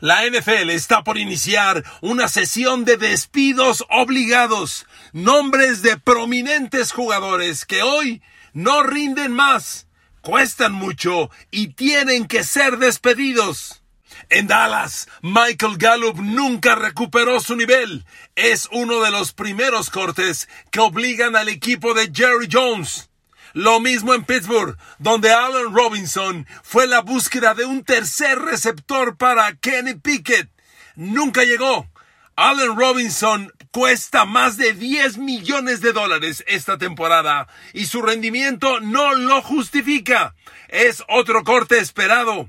La NFL está por iniciar una sesión de despidos obligados, nombres de prominentes jugadores que hoy no rinden más, cuestan mucho y tienen que ser despedidos. En Dallas, Michael Gallup nunca recuperó su nivel. Es uno de los primeros cortes que obligan al equipo de Jerry Jones lo mismo en Pittsburgh, donde Allen Robinson fue la búsqueda de un tercer receptor para Kenny Pickett. Nunca llegó. Allen Robinson cuesta más de 10 millones de dólares esta temporada y su rendimiento no lo justifica. Es otro corte esperado.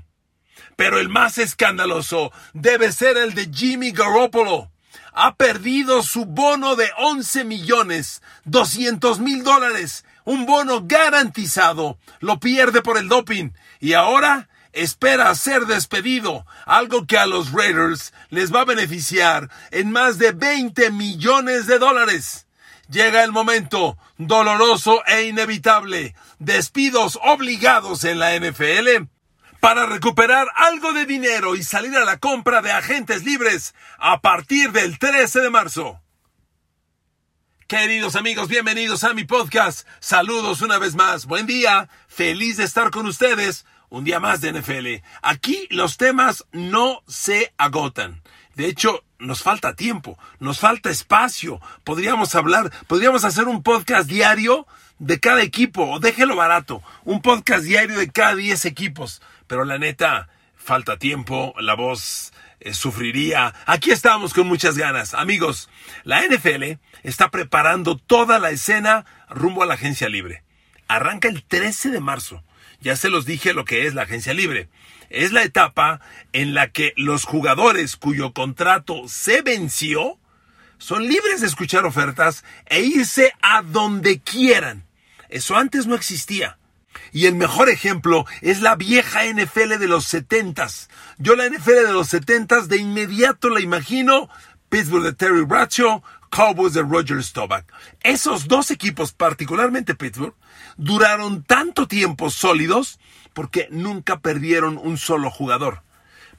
Pero el más escandaloso debe ser el de Jimmy Garoppolo. Ha perdido su bono de 11 millones 200 mil dólares un bono garantizado, lo pierde por el doping y ahora espera ser despedido, algo que a los Raiders les va a beneficiar en más de 20 millones de dólares. Llega el momento doloroso e inevitable, despidos obligados en la NFL para recuperar algo de dinero y salir a la compra de agentes libres a partir del 13 de marzo. Queridos amigos, bienvenidos a mi podcast. Saludos una vez más. Buen día. Feliz de estar con ustedes. Un día más de NFL. Aquí los temas no se agotan. De hecho, nos falta tiempo, nos falta espacio. Podríamos hablar, podríamos hacer un podcast diario de cada equipo, o déjelo barato, un podcast diario de cada 10 equipos. Pero la neta, falta tiempo, la voz eh, sufriría. Aquí estamos con muchas ganas. Amigos, la NFL está preparando toda la escena rumbo a la agencia libre. Arranca el 13 de marzo. Ya se los dije lo que es la agencia libre. Es la etapa en la que los jugadores cuyo contrato se venció son libres de escuchar ofertas e irse a donde quieran. Eso antes no existía. Y el mejor ejemplo es la vieja NFL de los setentas. Yo la NFL de los setentas de inmediato la imagino Pittsburgh de Terry Bradshaw, Cowboys de Roger Staubach. Esos dos equipos, particularmente Pittsburgh, duraron tanto tiempo sólidos porque nunca perdieron un solo jugador.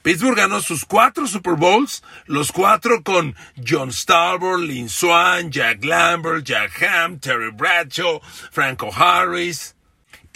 Pittsburgh ganó sus cuatro Super Bowls, los cuatro con John Starboard, Lynn Swan, Jack Lambert, Jack Ham, Terry Bradshaw, Franco Harris.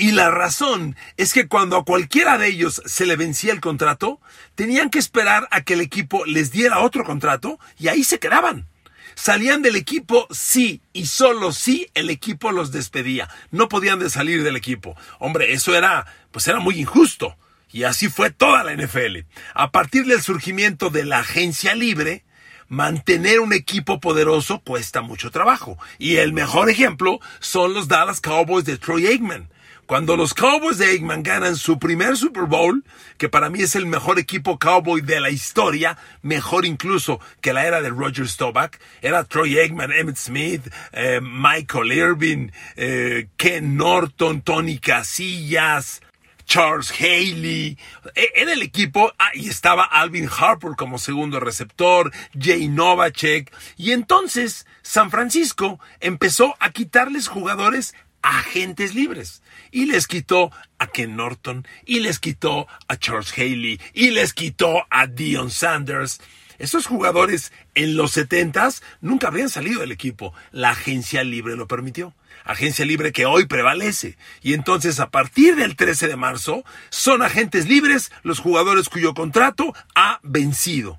Y la razón es que cuando a cualquiera de ellos se le vencía el contrato, tenían que esperar a que el equipo les diera otro contrato y ahí se quedaban. Salían del equipo sí y solo sí el equipo los despedía. No podían de salir del equipo. Hombre, eso era, pues era muy injusto. Y así fue toda la NFL. A partir del surgimiento de la agencia libre, mantener un equipo poderoso cuesta mucho trabajo. Y el mejor ejemplo son los Dallas Cowboys de Troy Aikman cuando los Cowboys de Eggman ganan su primer Super Bowl, que para mí es el mejor equipo cowboy de la historia, mejor incluso que la era de Roger Staubach, era Troy Eggman, Emmett Smith, eh, Michael Irvin, eh, Ken Norton, Tony Casillas, Charles Haley, e, era el equipo, ah, y estaba Alvin Harper como segundo receptor, Jay Novacek, y entonces San Francisco empezó a quitarles jugadores agentes libres. Y les quitó a Ken Norton, y les quitó a Charles Haley, y les quitó a Dion Sanders. Esos jugadores en los setentas nunca habían salido del equipo. La agencia libre lo permitió. Agencia libre que hoy prevalece. Y entonces a partir del 13 de marzo son agentes libres los jugadores cuyo contrato ha vencido.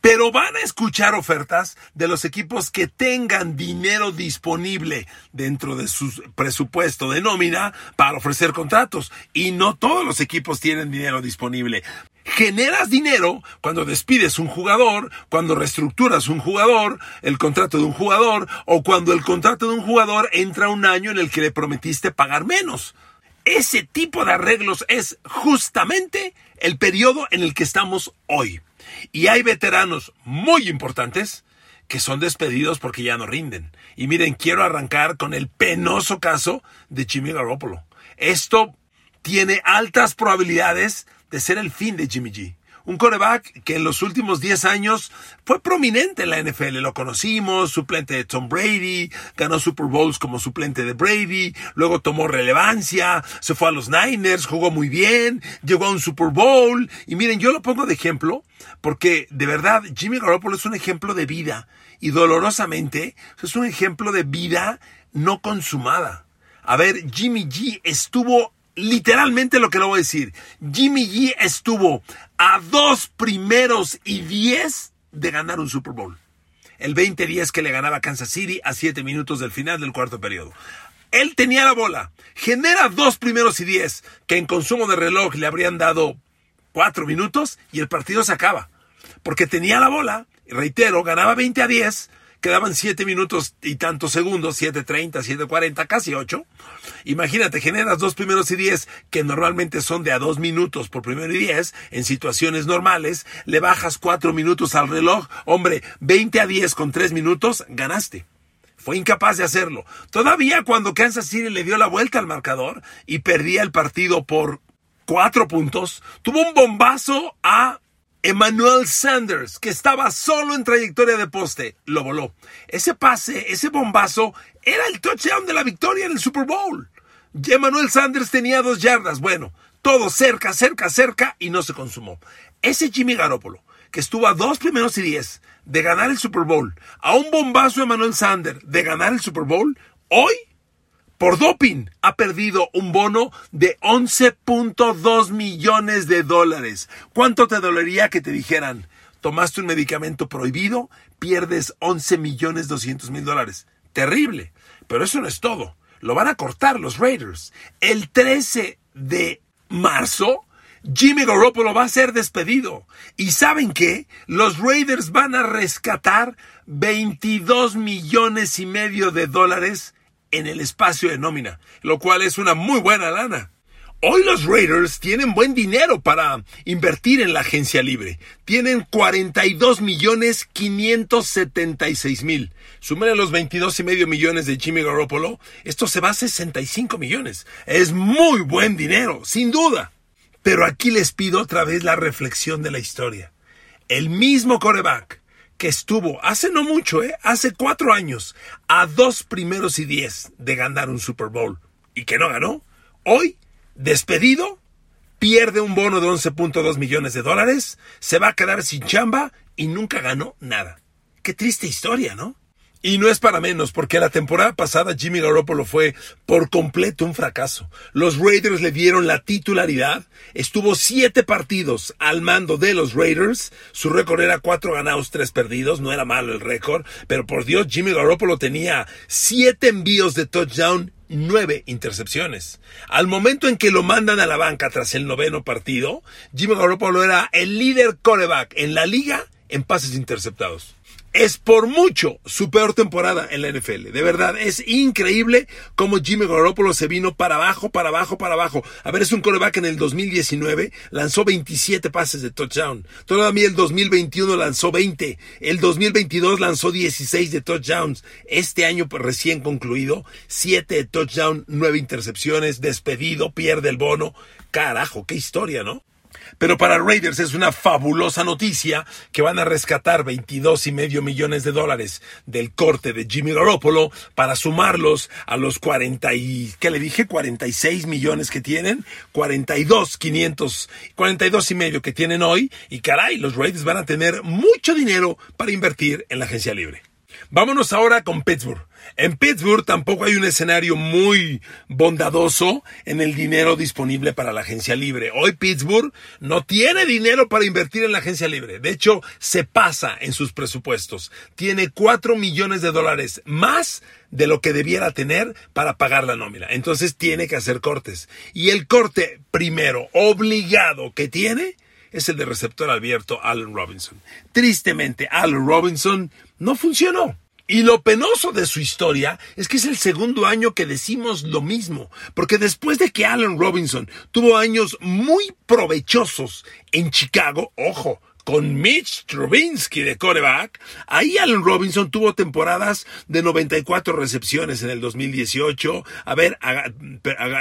Pero van a escuchar ofertas de los equipos que tengan dinero disponible dentro de su presupuesto de nómina para ofrecer contratos. Y no todos los equipos tienen dinero disponible. Generas dinero cuando despides un jugador, cuando reestructuras un jugador, el contrato de un jugador, o cuando el contrato de un jugador entra un año en el que le prometiste pagar menos. Ese tipo de arreglos es justamente el periodo en el que estamos hoy. Y hay veteranos muy importantes que son despedidos porque ya no rinden. Y miren, quiero arrancar con el penoso caso de Jimmy Garoppolo. Esto tiene altas probabilidades de ser el fin de Jimmy G. Un coreback que en los últimos 10 años fue prominente en la NFL. Lo conocimos, suplente de Tom Brady, ganó Super Bowls como suplente de Brady, luego tomó relevancia, se fue a los Niners, jugó muy bien, llegó a un Super Bowl. Y miren, yo lo pongo de ejemplo porque de verdad Jimmy Garoppolo es un ejemplo de vida y dolorosamente es un ejemplo de vida no consumada. A ver, Jimmy G estuvo literalmente lo que le voy a decir. Jimmy G estuvo a dos primeros y diez de ganar un Super Bowl. El 20-10 que le ganaba Kansas City a siete minutos del final del cuarto periodo. Él tenía la bola, genera dos primeros y diez que en consumo de reloj le habrían dado cuatro minutos y el partido se acaba. Porque tenía la bola, reitero, ganaba 20 a 10, quedaban 7 minutos y tantos segundos, 7.30, 7.40, casi 8. Imagínate, generas dos primeros y 10 que normalmente son de a 2 minutos por primero y 10 en situaciones normales, le bajas 4 minutos al reloj, hombre, 20 a 10 con 3 minutos, ganaste. Fue incapaz de hacerlo. Todavía cuando Kansas City le dio la vuelta al marcador y perdía el partido por 4 puntos, tuvo un bombazo a Emmanuel Sanders, que estaba solo en trayectoria de poste, lo voló. Ese pase, ese bombazo, era el touchdown de la victoria en el Super Bowl. Emmanuel Sanders tenía dos yardas. Bueno, todo cerca, cerca, cerca y no se consumó. Ese Jimmy Garoppolo, que estuvo a dos primeros y diez de ganar el Super Bowl, a un bombazo Emmanuel Sanders de ganar el Super Bowl, hoy por doping ha perdido un bono de 11.2 millones de dólares. ¿Cuánto te dolería que te dijeran, tomaste un medicamento prohibido, pierdes 11 millones 200 mil dólares? Terrible. Pero eso no es todo. Lo van a cortar los Raiders. El 13 de marzo, Jimmy Garoppolo va a ser despedido. ¿Y saben qué? Los Raiders van a rescatar 22 millones y medio de dólares en el espacio de nómina, lo cual es una muy buena lana. Hoy los Raiders tienen buen dinero para invertir en la agencia libre. Tienen 42 millones 576 mil. Sumen los 22 y medio millones de Jimmy Garoppolo. Esto se va a 65 millones. Es muy buen dinero, sin duda. Pero aquí les pido otra vez la reflexión de la historia. El mismo coreback que estuvo hace no mucho, ¿eh? hace cuatro años, a dos primeros y diez de ganar un Super Bowl y que no ganó, hoy, despedido, pierde un bono de 11.2 millones de dólares, se va a quedar sin chamba y nunca ganó nada. Qué triste historia, ¿no? Y no es para menos, porque la temporada pasada Jimmy Garoppolo fue por completo un fracaso. Los Raiders le dieron la titularidad, estuvo siete partidos al mando de los Raiders, su récord era cuatro ganados, tres perdidos, no era malo el récord, pero por Dios Jimmy Garoppolo tenía siete envíos de touchdown nueve intercepciones. Al momento en que lo mandan a la banca tras el noveno partido, Jimmy Garoppolo era el líder coreback en la liga en pases interceptados es por mucho su peor temporada en la NFL. De verdad, es increíble cómo Jimmy Garoppolo se vino para abajo, para abajo, para abajo. A ver, es un coreback en el 2019, lanzó 27 pases de touchdown. Todavía el 2021 lanzó 20. El 2022 lanzó 16 de touchdowns. Este año pues, recién concluido, 7 de touchdown, 9 intercepciones, despedido, pierde el bono. Carajo, qué historia, ¿no? Pero para Raiders es una fabulosa noticia que van a rescatar 22 y medio millones de dólares del corte de Jimmy Garoppolo para sumarlos a los 40 y, ¿qué le dije? 46 millones que tienen, 42, 500, 42 y medio que tienen hoy y caray, los Raiders van a tener mucho dinero para invertir en la agencia libre. Vámonos ahora con Pittsburgh. En Pittsburgh tampoco hay un escenario muy bondadoso en el dinero disponible para la agencia libre. Hoy Pittsburgh no tiene dinero para invertir en la agencia libre. De hecho, se pasa en sus presupuestos. Tiene 4 millones de dólares más de lo que debiera tener para pagar la nómina. Entonces tiene que hacer cortes. Y el corte primero obligado que tiene es el de receptor abierto Allen Robinson. Tristemente, Allen Robinson no funcionó. Y lo penoso de su historia es que es el segundo año que decimos lo mismo, porque después de que Allen Robinson tuvo años muy provechosos en Chicago, ojo, con Mitch Trubinsky de coreback, ahí Allen Robinson tuvo temporadas de 94 recepciones en el 2018. A ver,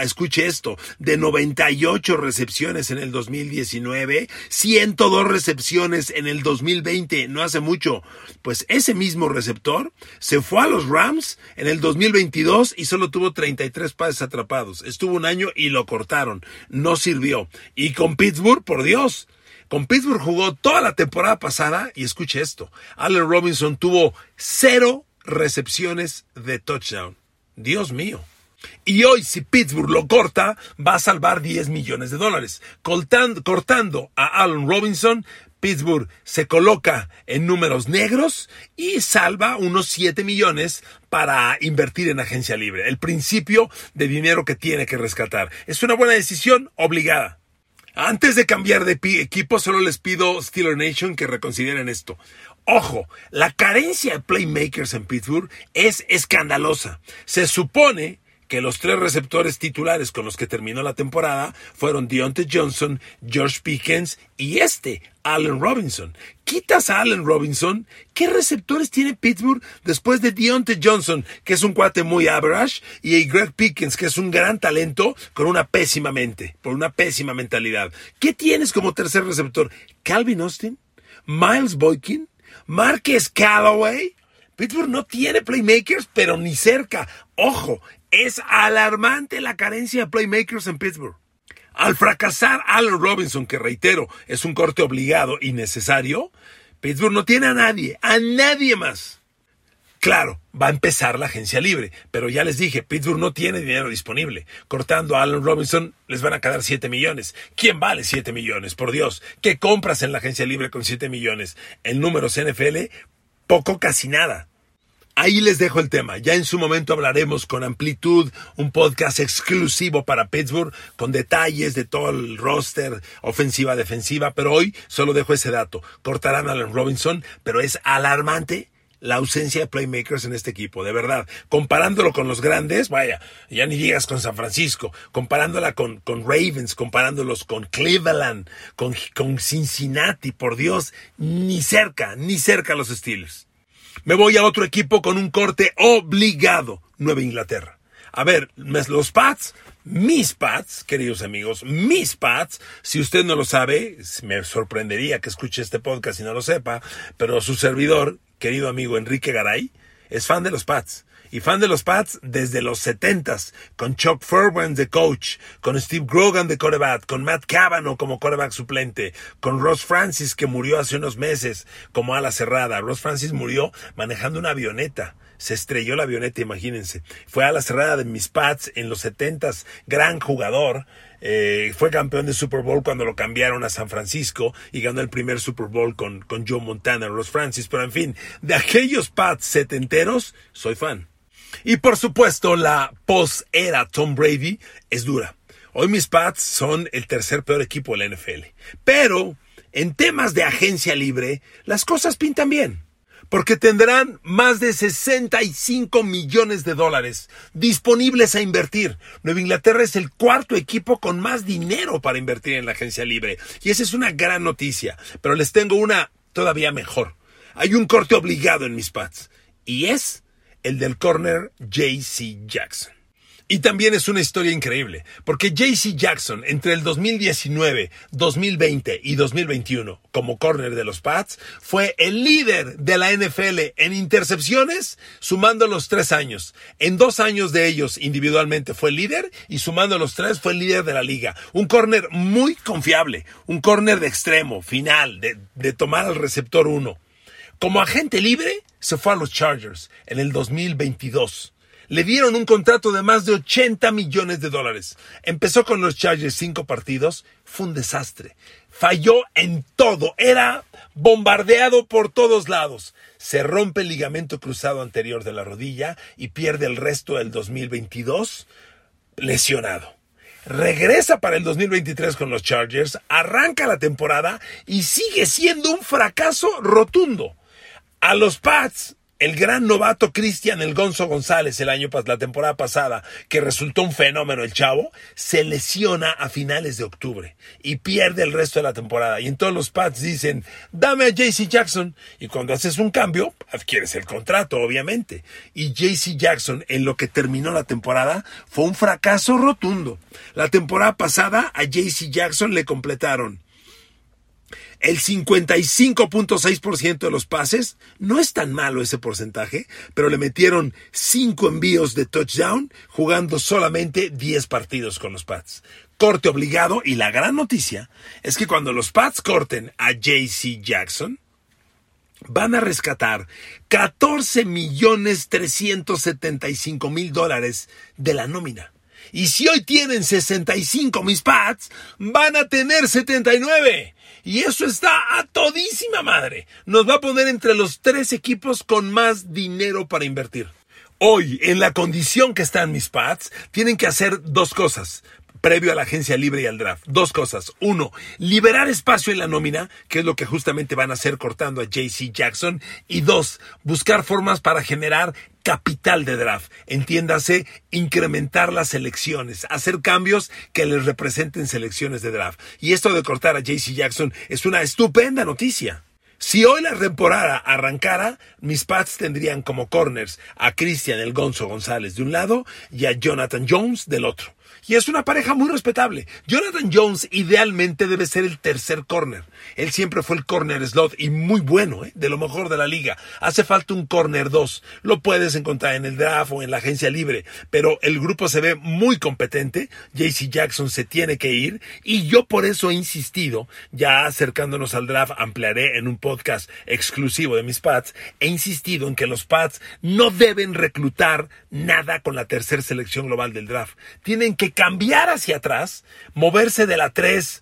escuche esto, de 98 recepciones en el 2019, 102 recepciones en el 2020, no hace mucho. Pues ese mismo receptor se fue a los Rams en el 2022 y solo tuvo 33 pases atrapados. Estuvo un año y lo cortaron. No sirvió. Y con Pittsburgh, por Dios, con Pittsburgh jugó toda la temporada pasada y escuche esto. Allen Robinson tuvo cero recepciones de touchdown. Dios mío. Y hoy, si Pittsburgh lo corta, va a salvar 10 millones de dólares. Cortando, a Allen Robinson, Pittsburgh se coloca en números negros y salva unos 7 millones para invertir en agencia libre. El principio de dinero que tiene que rescatar. Es una buena decisión obligada. Antes de cambiar de equipo, solo les pido Steeler Nation que reconsideren esto. Ojo, la carencia de playmakers en Pittsburgh es escandalosa. Se supone que los tres receptores titulares con los que terminó la temporada fueron Deontay Johnson, George Pickens y este, Allen Robinson. Quitas a Allen Robinson, ¿qué receptores tiene Pittsburgh después de Deontay Johnson, que es un cuate muy average, y Greg Pickens, que es un gran talento con una pésima mente, por una pésima mentalidad? ¿Qué tienes como tercer receptor? Calvin Austin, Miles Boykin, Marquez Callaway. Pittsburgh no tiene playmakers, pero ni cerca. Ojo, es alarmante la carencia de playmakers en Pittsburgh. Al fracasar Allen Robinson, que reitero, es un corte obligado y necesario, Pittsburgh no tiene a nadie, a nadie más. Claro, va a empezar la agencia libre, pero ya les dije, Pittsburgh no tiene dinero disponible. Cortando a Allen Robinson les van a quedar 7 millones. ¿Quién vale 7 millones? Por Dios, ¿qué compras en la agencia libre con 7 millones? En números NFL, poco casi nada. Ahí les dejo el tema. Ya en su momento hablaremos con amplitud, un podcast exclusivo para Pittsburgh, con detalles de todo el roster, ofensiva, defensiva, pero hoy solo dejo ese dato. Cortarán a Allen Robinson, pero es alarmante la ausencia de playmakers en este equipo, de verdad. Comparándolo con los grandes, vaya, ya ni digas con San Francisco, comparándola con, con Ravens, comparándolos con Cleveland, con, con Cincinnati, por Dios, ni cerca, ni cerca los Steelers. Me voy a otro equipo con un corte obligado. Nueva Inglaterra. A ver, los Pats, mis Pats, queridos amigos, mis Pats, si usted no lo sabe, me sorprendería que escuche este podcast y no lo sepa, pero su servidor, querido amigo Enrique Garay, es fan de los Pats y fan de los Pats desde los 70s, con Chuck Furban de coach, con Steve Grogan de coreback, con Matt Cavanaugh como coreback suplente, con Ross Francis que murió hace unos meses como ala cerrada. Ross Francis murió manejando una avioneta. Se estrelló la avioneta, imagínense. Fue a la cerrada de mis Pats en los 70s, gran jugador. Eh, fue campeón de Super Bowl cuando lo cambiaron a San Francisco y ganó el primer Super Bowl con, con Joe Montana, Ross Francis. Pero en fin, de aquellos Pats setenteros, soy fan. Y por supuesto, la post-era Tom Brady es dura. Hoy mis Pats son el tercer peor equipo de la NFL. Pero en temas de agencia libre, las cosas pintan bien. Porque tendrán más de 65 millones de dólares disponibles a invertir. Nueva Inglaterra es el cuarto equipo con más dinero para invertir en la agencia libre. Y esa es una gran noticia. Pero les tengo una todavía mejor. Hay un corte obligado en mis Pats. Y es el del corner JC Jackson. Y también es una historia increíble, porque JC Jackson entre el 2019, 2020 y 2021 como corner de los Pats fue el líder de la NFL en intercepciones sumando los tres años. En dos años de ellos individualmente fue líder y sumando los tres fue el líder de la liga. Un corner muy confiable, un corner de extremo, final, de, de tomar al receptor uno. Como agente libre, se fue a los Chargers en el 2022. Le dieron un contrato de más de 80 millones de dólares. Empezó con los Chargers cinco partidos, fue un desastre. Falló en todo, era bombardeado por todos lados. Se rompe el ligamento cruzado anterior de la rodilla y pierde el resto del 2022 lesionado regresa para el 2023 con los Chargers, arranca la temporada y sigue siendo un fracaso rotundo. A los Pats el gran novato Cristian El Gonzo González el año la temporada pasada, que resultó un fenómeno el chavo, se lesiona a finales de octubre y pierde el resto de la temporada. Y en todos los pads dicen, dame a JC Jackson. Y cuando haces un cambio, adquieres el contrato, obviamente. Y JC Jackson, en lo que terminó la temporada, fue un fracaso rotundo. La temporada pasada a JC Jackson le completaron el 55.6% de los pases, no es tan malo ese porcentaje, pero le metieron 5 envíos de touchdown jugando solamente 10 partidos con los Pats. Corte obligado y la gran noticia es que cuando los Pats corten a JC Jackson, van a rescatar 14 millones 375 mil dólares de la nómina. Y si hoy tienen 65 mis Pats, van a tener 79. Y eso está a todísima madre. Nos va a poner entre los tres equipos con más dinero para invertir. Hoy, en la condición que están mis Pats, tienen que hacer dos cosas previo a la agencia libre y al draft. Dos cosas. Uno, liberar espacio en la nómina, que es lo que justamente van a hacer cortando a JC Jackson. Y dos, buscar formas para generar capital de draft. Entiéndase, incrementar las selecciones, hacer cambios que les representen selecciones de draft. Y esto de cortar a JC Jackson es una estupenda noticia. Si hoy la temporada arrancara, mis Pats tendrían como corners a Christian El Gonzo González de un lado y a Jonathan Jones del otro. Y es una pareja muy respetable. Jonathan Jones idealmente debe ser el tercer corner. Él siempre fue el corner slot y muy bueno, ¿eh? de lo mejor de la liga. Hace falta un corner 2. Lo puedes encontrar en el draft o en la agencia libre, pero el grupo se ve muy competente. JC Jackson se tiene que ir y yo por eso he insistido, ya acercándonos al draft, ampliaré en un podcast exclusivo de mis pads, he insistido en que los pads no deben reclutar nada con la tercera selección global del draft. Tienen que cambiar hacia atrás, moverse de la 3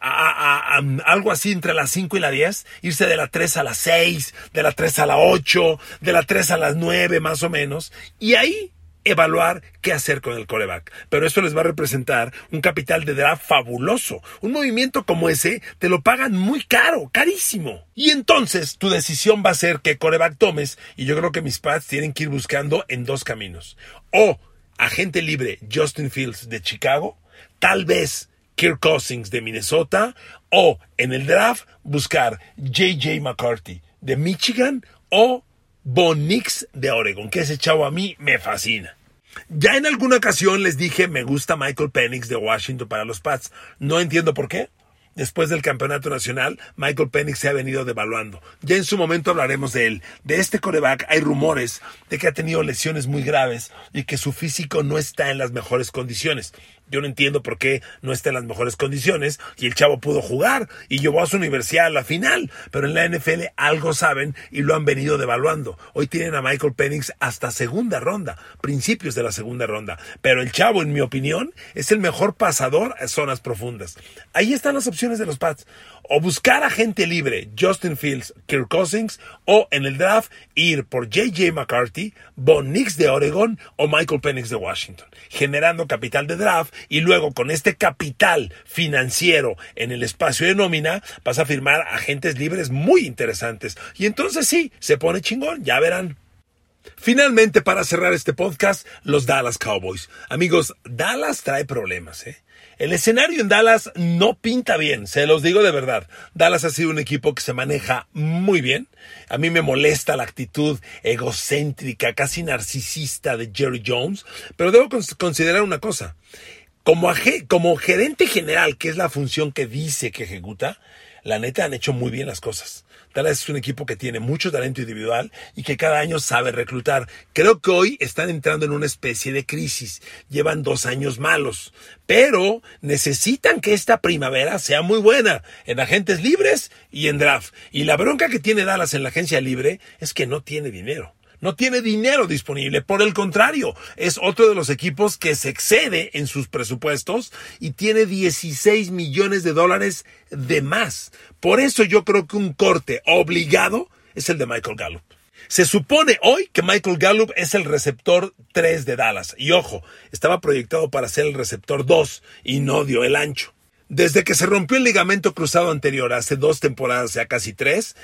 a, algo así entre las 5 y la 10, irse de la 3 a la 6, de la 3 a la 8, de la 3 a las 9 más o menos, y ahí evaluar qué hacer con el coreback. Pero eso les va a representar un capital de draft fabuloso. Un movimiento como ese te lo pagan muy caro, carísimo. Y entonces tu decisión va a ser qué coreback tomes y yo creo que mis pads tienen que ir buscando en dos caminos. O agente libre Justin Fields de Chicago, tal vez Kirk Cousins de Minnesota o en el draft buscar JJ McCarthy de Michigan o Bonix de Oregon, que ese chavo a mí me fascina. Ya en alguna ocasión les dije me gusta Michael Penix de Washington para los Pats. No entiendo por qué. Después del campeonato nacional, Michael Penix se ha venido devaluando. Ya en su momento hablaremos de él. De este coreback hay rumores de que ha tenido lesiones muy graves y que su físico no está en las mejores condiciones. Yo no entiendo por qué no está en las mejores condiciones y el chavo pudo jugar y llevó a su universidad a la final, pero en la NFL algo saben y lo han venido devaluando. Hoy tienen a Michael Penix hasta segunda ronda, principios de la segunda ronda, pero el chavo, en mi opinión, es el mejor pasador a zonas profundas. Ahí están las opciones de los Pats. O buscar a gente libre, Justin Fields, Kirk Cousins, o en el draft ir por JJ McCarthy, Bon Nix de Oregon o Michael Penix de Washington, generando capital de draft y luego con este capital financiero en el espacio de nómina vas a firmar agentes libres muy interesantes. Y entonces sí, se pone chingón, ya verán. Finalmente, para cerrar este podcast, los Dallas Cowboys. Amigos, Dallas trae problemas, ¿eh? El escenario en Dallas no pinta bien, se los digo de verdad. Dallas ha sido un equipo que se maneja muy bien. A mí me molesta la actitud egocéntrica, casi narcisista de Jerry Jones, pero debo considerar una cosa. Como, como gerente general, que es la función que dice que ejecuta, la neta han hecho muy bien las cosas. Dallas es un equipo que tiene mucho talento individual y que cada año sabe reclutar. Creo que hoy están entrando en una especie de crisis. Llevan dos años malos, pero necesitan que esta primavera sea muy buena en agentes libres y en draft. Y la bronca que tiene Dallas en la agencia libre es que no tiene dinero no tiene dinero disponible. Por el contrario, es otro de los equipos que se excede en sus presupuestos y tiene 16 millones de dólares de más. Por eso yo creo que un corte obligado es el de Michael Gallup. Se supone hoy que Michael Gallup es el receptor 3 de Dallas. Y ojo, estaba proyectado para ser el receptor 2 y no dio el ancho. Desde que se rompió el ligamento cruzado anterior hace dos temporadas, ya casi tres,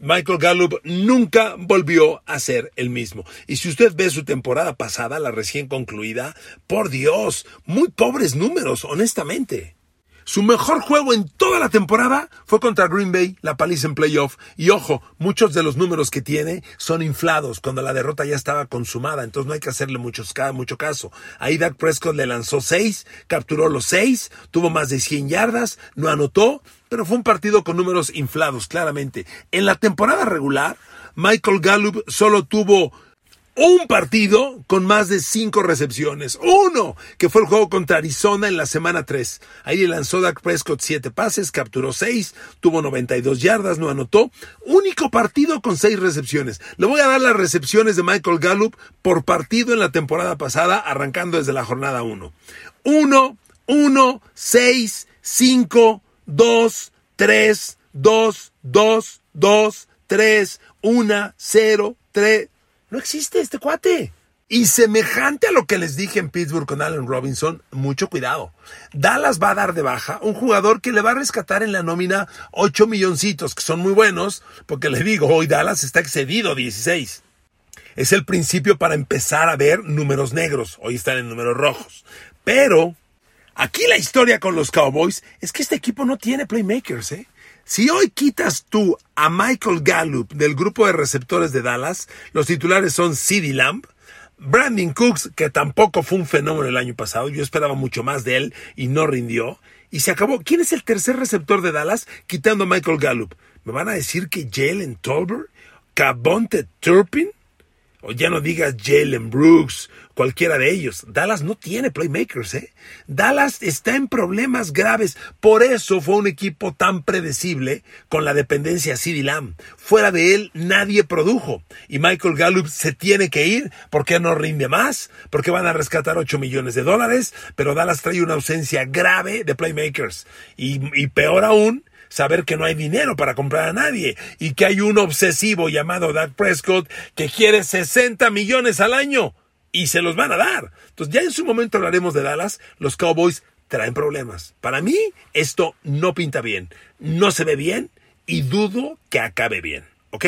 Michael Gallup nunca volvió a ser el mismo. Y si usted ve su temporada pasada, la recién concluida, por Dios, muy pobres números, honestamente. Su mejor juego en toda la temporada fue contra Green Bay, la paliza en playoff. Y ojo, muchos de los números que tiene son inflados cuando la derrota ya estaba consumada, entonces no hay que hacerle mucho caso. Ahí Dak Prescott le lanzó seis, capturó los seis, tuvo más de 100 yardas, no anotó, pero fue un partido con números inflados, claramente. En la temporada regular, Michael Gallup solo tuvo un partido con más de cinco recepciones. Uno, que fue el juego contra Arizona en la semana 3. Ahí lanzó Dak Prescott siete pases, capturó seis, tuvo 92 yardas, no anotó. Único partido con seis recepciones. Le voy a dar las recepciones de Michael Gallup por partido en la temporada pasada, arrancando desde la jornada 1. 1, 1, 6, 5, 2, 3, 2, 2, 2, 3, 1, 0, 3. No existe este cuate. Y semejante a lo que les dije en Pittsburgh con Allen Robinson, mucho cuidado. Dallas va a dar de baja un jugador que le va a rescatar en la nómina 8 milloncitos, que son muy buenos, porque le digo, hoy Dallas está excedido 16. Es el principio para empezar a ver números negros, hoy están en números rojos. Pero aquí la historia con los Cowboys es que este equipo no tiene playmakers, ¿eh? Si hoy quitas tú a Michael Gallup del grupo de receptores de Dallas, los titulares son CeeDee Lamb, Brandon Cooks, que tampoco fue un fenómeno el año pasado, yo esperaba mucho más de él y no rindió, y se acabó. ¿Quién es el tercer receptor de Dallas quitando a Michael Gallup? ¿Me van a decir que Jalen Tolbert? ¿Cabonte Turpin? O ya no digas Jalen Brooks, cualquiera de ellos. Dallas no tiene playmakers, ¿eh? Dallas está en problemas graves. Por eso fue un equipo tan predecible con la dependencia a CeeDee Lamb. Fuera de él, nadie produjo. Y Michael Gallup se tiene que ir porque no rinde más, porque van a rescatar 8 millones de dólares, pero Dallas trae una ausencia grave de playmakers. Y peor aún, saber que no hay dinero para comprar a nadie y que hay un obsesivo llamado Dak Prescott que quiere 60 millones al año y se los van a dar. Entonces ya en su momento hablaremos de Dallas, los Cowboys traen problemas. Para mí esto no pinta bien, no se ve bien y dudo que acabe bien. ¿Ok?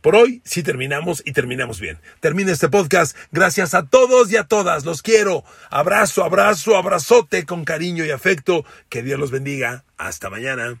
Por hoy sí terminamos y terminamos bien. Termina este podcast. Gracias a todos y a todas. Los quiero. Abrazo, abrazo, abrazote con cariño y afecto. Que Dios los bendiga. Hasta mañana.